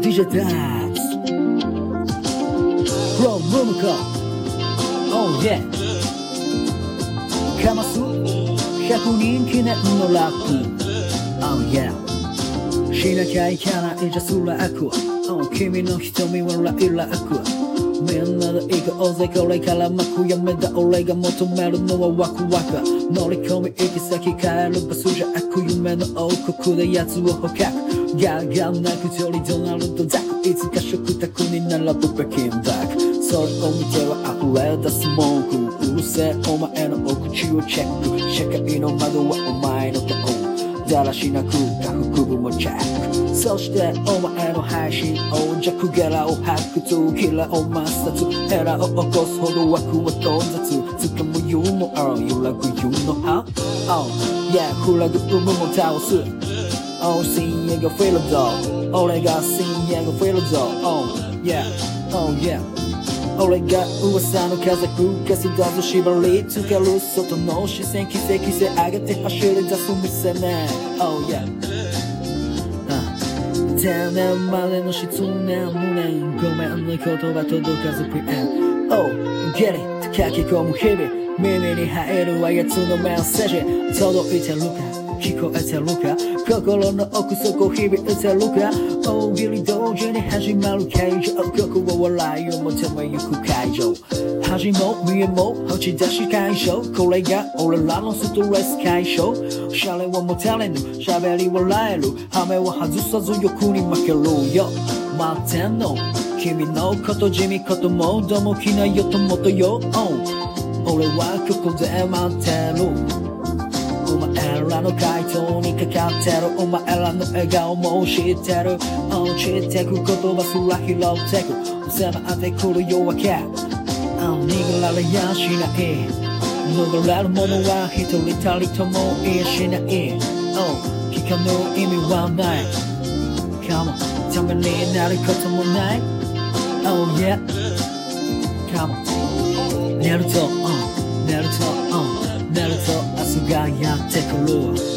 DJ Dance. From Rumiko Oh yeah. かます100人記念のラップ Oh yeah. しなきゃいけないじゃスラック Oh 君の瞳はライラックみんなで行こうぜこれから幕やめだ俺が求めるのはワクワク。乗り込み行き先帰るバスじゃなく夢の王国で奴を捕獲。ガーガーなく鳥ドナルドザクいつか食卓に並ぶ北京ダックそれを見ては溢れ出す文句。うるせえお前のお口をチェック。社会の窓はお前の顔だらしなく下腹部もチェック。そしてお前の配信を弱ゲラを発掘キラを抹殺エラを起こすほど枠は頓雑掴むユーモア揺らぐ You know how? Oh yeah フラグ有無も倒す。Oh 深夜がフィルド俺が深夜がフィルド。Oh yeah Oh yeah 俺が噂の風吹かすだぞ縛りつける外の視線奇跡性上げて走り出す店ね。Oh yeah. 定年までの失念無念ごめんね言葉届かず PM Oh get it. 書き込む日々。耳に入るあやつのメッセージ。届いてるか聞こえてるか。心の奥底響いてるか。大喜利同時に始まる形状ここは笑いを求めゆく会場。恥も見えも打ち出し解消これが俺らのストレス解消。シャレは持たれぬ。喋り笑える。ハメは外さず欲に負けるよ。待ってんの。君のこと地味こともどもきなよともとよ、俺はここで待ってる。お前らの回答にかかってる。お前らの笑顔も知ってる。落ちてく言葉すら拾ってく。迫ってくる夜明け。逃げられやしない。逃れるものは一人たりともいやしない、oh、聞かぬ意味はない。Come on ためになることもない。Oh yeah Come. On 寝ると、uh, 寝ると、uh, 寝ると明日がやってくる